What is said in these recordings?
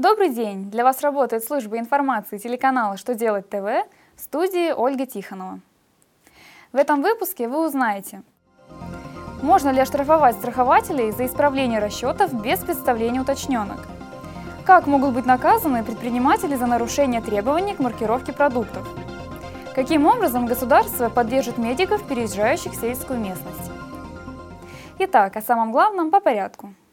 Добрый день! Для вас работает служба информации телеканала «Что делать ТВ» в студии Ольга Тихонова. В этом выпуске вы узнаете, можно ли оштрафовать страхователей за исправление расчетов без представления уточненок, как могут быть наказаны предприниматели за нарушение требований к маркировке продуктов, каким образом государство поддержит медиков, переезжающих в сельскую местность. Итак, о самом главном по порядку –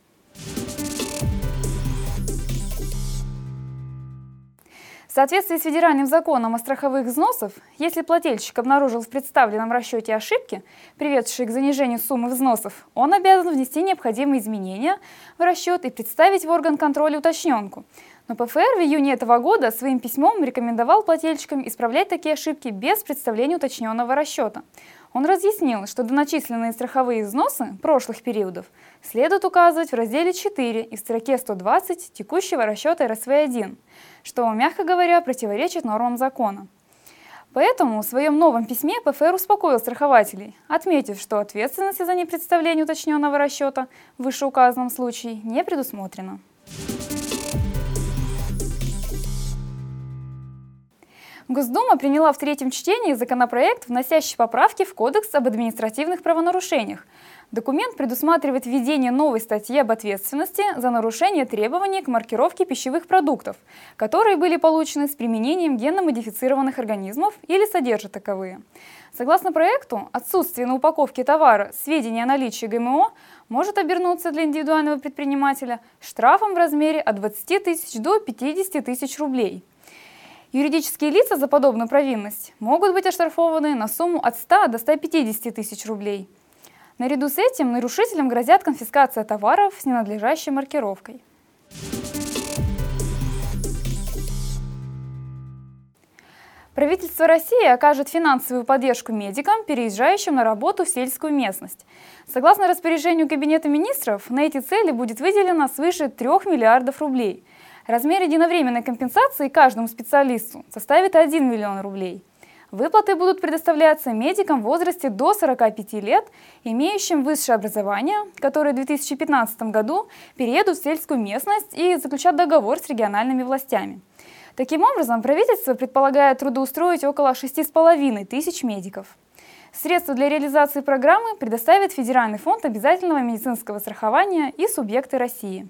соответствии с федеральным законом о страховых взносах, если плательщик обнаружил в представленном расчете ошибки, приведшие к занижению суммы взносов, он обязан внести необходимые изменения в расчет и представить в орган контроля уточненку. Но ПФР в июне этого года своим письмом рекомендовал плательщикам исправлять такие ошибки без представления уточненного расчета. Он разъяснил, что доначисленные страховые взносы прошлых периодов следует указывать в разделе 4 и в строке 120 текущего расчета РСВ-1, что, мягко говоря, противоречит нормам закона. Поэтому в своем новом письме ПФР успокоил страхователей, отметив, что ответственности за непредставление уточненного расчета в вышеуказанном случае не предусмотрено. Госдума приняла в третьем чтении законопроект, вносящий поправки в Кодекс об административных правонарушениях. Документ предусматривает введение новой статьи об ответственности за нарушение требований к маркировке пищевых продуктов, которые были получены с применением генно-модифицированных организмов или содержат таковые. Согласно проекту, отсутствие на упаковке товара сведений о наличии ГМО может обернуться для индивидуального предпринимателя штрафом в размере от 20 тысяч до 50 тысяч рублей – Юридические лица за подобную провинность могут быть оштрафованы на сумму от 100 до 150 тысяч рублей. Наряду с этим нарушителям грозят конфискация товаров с ненадлежащей маркировкой. Правительство России окажет финансовую поддержку медикам, переезжающим на работу в сельскую местность. Согласно распоряжению Кабинета министров, на эти цели будет выделено свыше 3 миллиардов рублей – Размер единовременной компенсации каждому специалисту составит 1 миллион рублей. Выплаты будут предоставляться медикам в возрасте до 45 лет, имеющим высшее образование, которые в 2015 году переедут в сельскую местность и заключат договор с региональными властями. Таким образом, правительство предполагает трудоустроить около 6,5 тысяч медиков. Средства для реализации программы предоставит Федеральный фонд обязательного медицинского страхования и субъекты России.